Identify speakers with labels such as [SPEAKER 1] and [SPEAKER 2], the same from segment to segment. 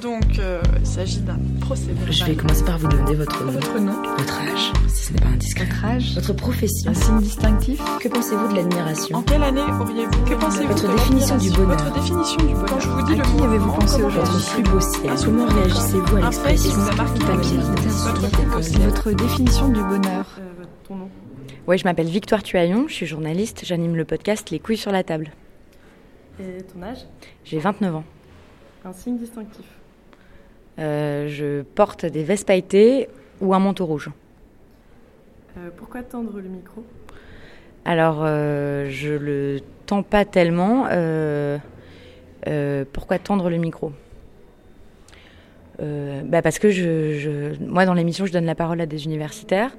[SPEAKER 1] Donc, euh, il s'agit d'un procès verbal.
[SPEAKER 2] Je vais commencer par vous demander votre,
[SPEAKER 1] Votre nom
[SPEAKER 2] votre âge, si ce n'est pas indiscret.
[SPEAKER 1] Votre âge
[SPEAKER 2] Votre profession.
[SPEAKER 1] Un signe distinctif
[SPEAKER 2] Que pensez-vous de l'admiration
[SPEAKER 1] En quelle année auriez-vous Que pensez-vous
[SPEAKER 2] Votre
[SPEAKER 1] de
[SPEAKER 2] définition du bonheur.
[SPEAKER 1] Votre définition du bonheur. Quand je vous dis
[SPEAKER 2] À
[SPEAKER 1] le
[SPEAKER 2] qui avez-vous pensé aujourd'hui
[SPEAKER 1] réagissez-vous
[SPEAKER 2] plus beau ciel Comment réagissez-vous à l'expression
[SPEAKER 1] vous a marqué
[SPEAKER 2] du
[SPEAKER 1] dans
[SPEAKER 2] papier
[SPEAKER 1] votre.
[SPEAKER 2] Votre
[SPEAKER 1] Votre.
[SPEAKER 3] Votre définition du bonheur.
[SPEAKER 1] Euh, ton nom
[SPEAKER 4] Ouais, je m'appelle Victoire Tuaillon, je suis journaliste, j'anime le podcast Les couilles sur la table.
[SPEAKER 1] Et ton âge
[SPEAKER 4] J'ai 29 ans.
[SPEAKER 1] Un signe distinctif.
[SPEAKER 4] Euh, je porte des vestes pailletées ou un manteau rouge.
[SPEAKER 1] Euh, pourquoi tendre le micro?
[SPEAKER 4] Alors, euh, je le tends pas tellement. euh, pourquoi tendre le micro? Bah Parce que je, je- moi, dans l'émission, je donne la parole à des universitaires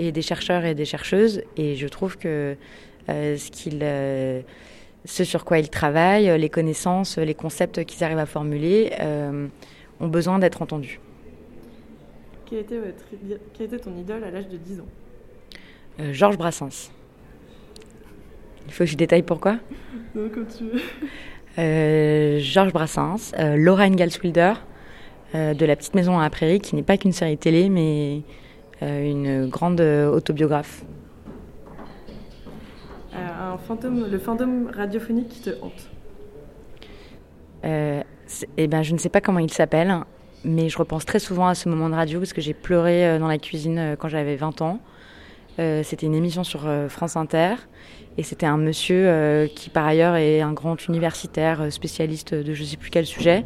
[SPEAKER 4] et des chercheurs et des chercheuses, et je trouve que ce, qu'ils, ce sur quoi ils travaillent, les connaissances, les concepts qu'ils arrivent à formuler, euh, ont besoin d'être entendus.
[SPEAKER 1] Quel était, votre, était ton idole à l'âge de 10 ans?
[SPEAKER 4] Euh, Georges Brassens. Il faut que je détaille pourquoi?
[SPEAKER 1] Non, comme tu veux.
[SPEAKER 4] Euh, Georges Brassens, euh, Laura Ingalls Wilder, euh, de La Petite Maison à la Prairie, qui n'est pas qu'une série télé, mais euh, une grande autobiographe.
[SPEAKER 1] Un fantôme, le fantôme radiophonique qui te hante?
[SPEAKER 4] Eh ben, je ne sais pas comment il s'appelle, mais je repense très souvent à ce moment de radio parce que j'ai pleuré euh, dans la cuisine euh, quand j'avais 20 ans. Euh, c'était une émission sur France Inter et c'était un monsieur qui par ailleurs est un grand universitaire spécialiste de je ne sais plus quel sujet,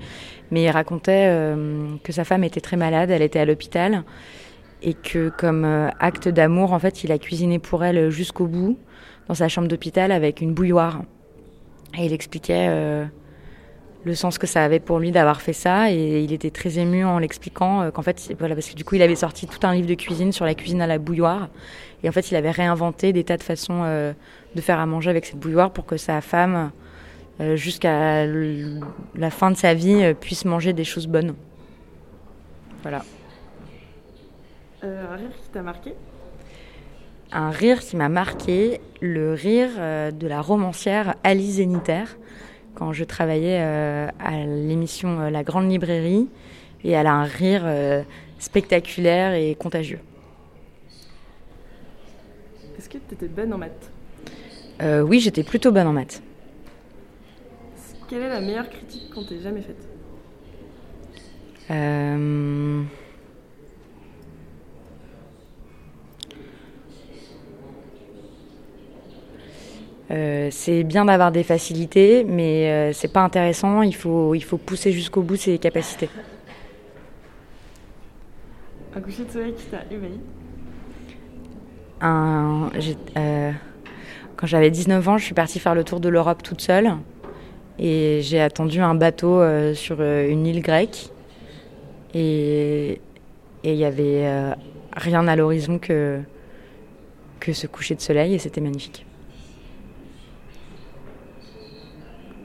[SPEAKER 4] mais il racontait que sa femme était très malade, elle était à l'hôpital et que comme acte d'amour, en fait, il a cuisiné pour elle jusqu'au bout dans sa chambre d'hôpital avec une bouilloire. Et il expliquait le sens que ça avait pour lui d'avoir fait ça et il était très ému en l'expliquant euh, qu'en fait voilà parce que du coup il avait sorti tout un livre de cuisine sur la cuisine à la bouilloire et en fait il avait réinventé des tas de façons euh, de faire à manger avec cette bouilloire pour que sa femme euh, jusqu'à la fin de sa vie puisse manger des choses bonnes. Voilà.
[SPEAKER 1] Euh, un rire qui t'a marqué?
[SPEAKER 4] Un rire qui m'a marqué, le rire de la romancière Alice Zénitaire, quand je travaillais euh, à l'émission euh, La Grande Librairie, et elle a un rire euh, spectaculaire et contagieux.
[SPEAKER 1] Est-ce que tu étais bonne en maths?
[SPEAKER 4] Euh, oui, j'étais plutôt bonne en maths.
[SPEAKER 1] Quelle est la meilleure critique qu'on t'ait jamais faite?
[SPEAKER 4] Euh, euh, c'est bien d'avoir des facilités, mais euh, c'est pas intéressant. Il faut, il faut pousser jusqu'au bout ses capacités.
[SPEAKER 1] Un coucher de soleil qui t'a éveillé?
[SPEAKER 4] Un- euh, quand j'avais 19 ans, je suis partie faire le tour de l'Europe toute seule. Et j'ai attendu un bateau euh, sur une île grecque. Et il y avait rien à l'horizon que, que ce coucher de soleil. Et c'était magnifique.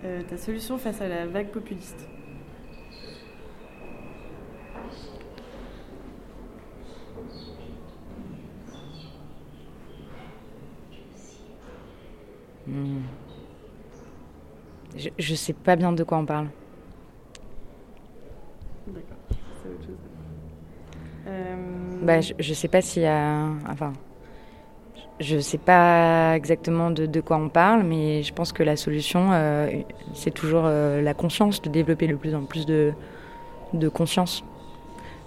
[SPEAKER 1] Euh, Ta solution face à la vague populiste
[SPEAKER 4] Hmm. Je, je sais pas bien de quoi on parle.
[SPEAKER 1] D'accord, c'est autre chose. Euh,
[SPEAKER 4] Bah, je, je sais pas s'il y a. Enfin. Je sais pas exactement de, de quoi on parle, mais je pense que la solution, euh, c'est toujours euh, la conscience, de développer le plus en plus de, de conscience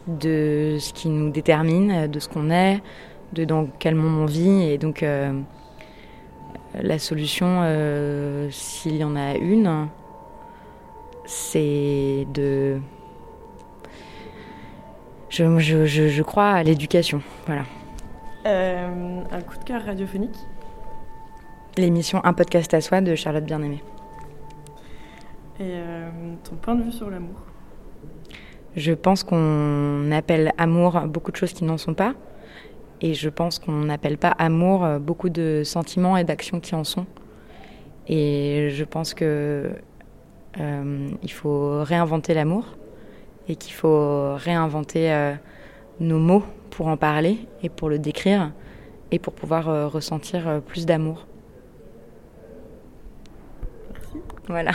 [SPEAKER 4] de ce qui nous détermine, de ce qu'on est, de dans quel monde on vit. Et donc, euh, la solution, s'il y en a une, c'est de. Je, je crois à l'éducation. Voilà.
[SPEAKER 1] Euh, un coup de cœur radiophonique
[SPEAKER 4] L'émission Un podcast à soi de Charlotte Bien-Aimée.
[SPEAKER 1] et euh, ton point de vue sur l'amour?
[SPEAKER 4] Je pense qu'on appelle amour beaucoup de choses qui n'en sont pas. Et je pense qu'on n'appelle pas amour euh, beaucoup de sentiments et d'actions qui en sont. Et je pense que euh, il faut réinventer l'amour et qu'il faut réinventer euh, nos mots pour en parler et pour le décrire et pour pouvoir euh, ressentir euh, plus d'amour. Voilà.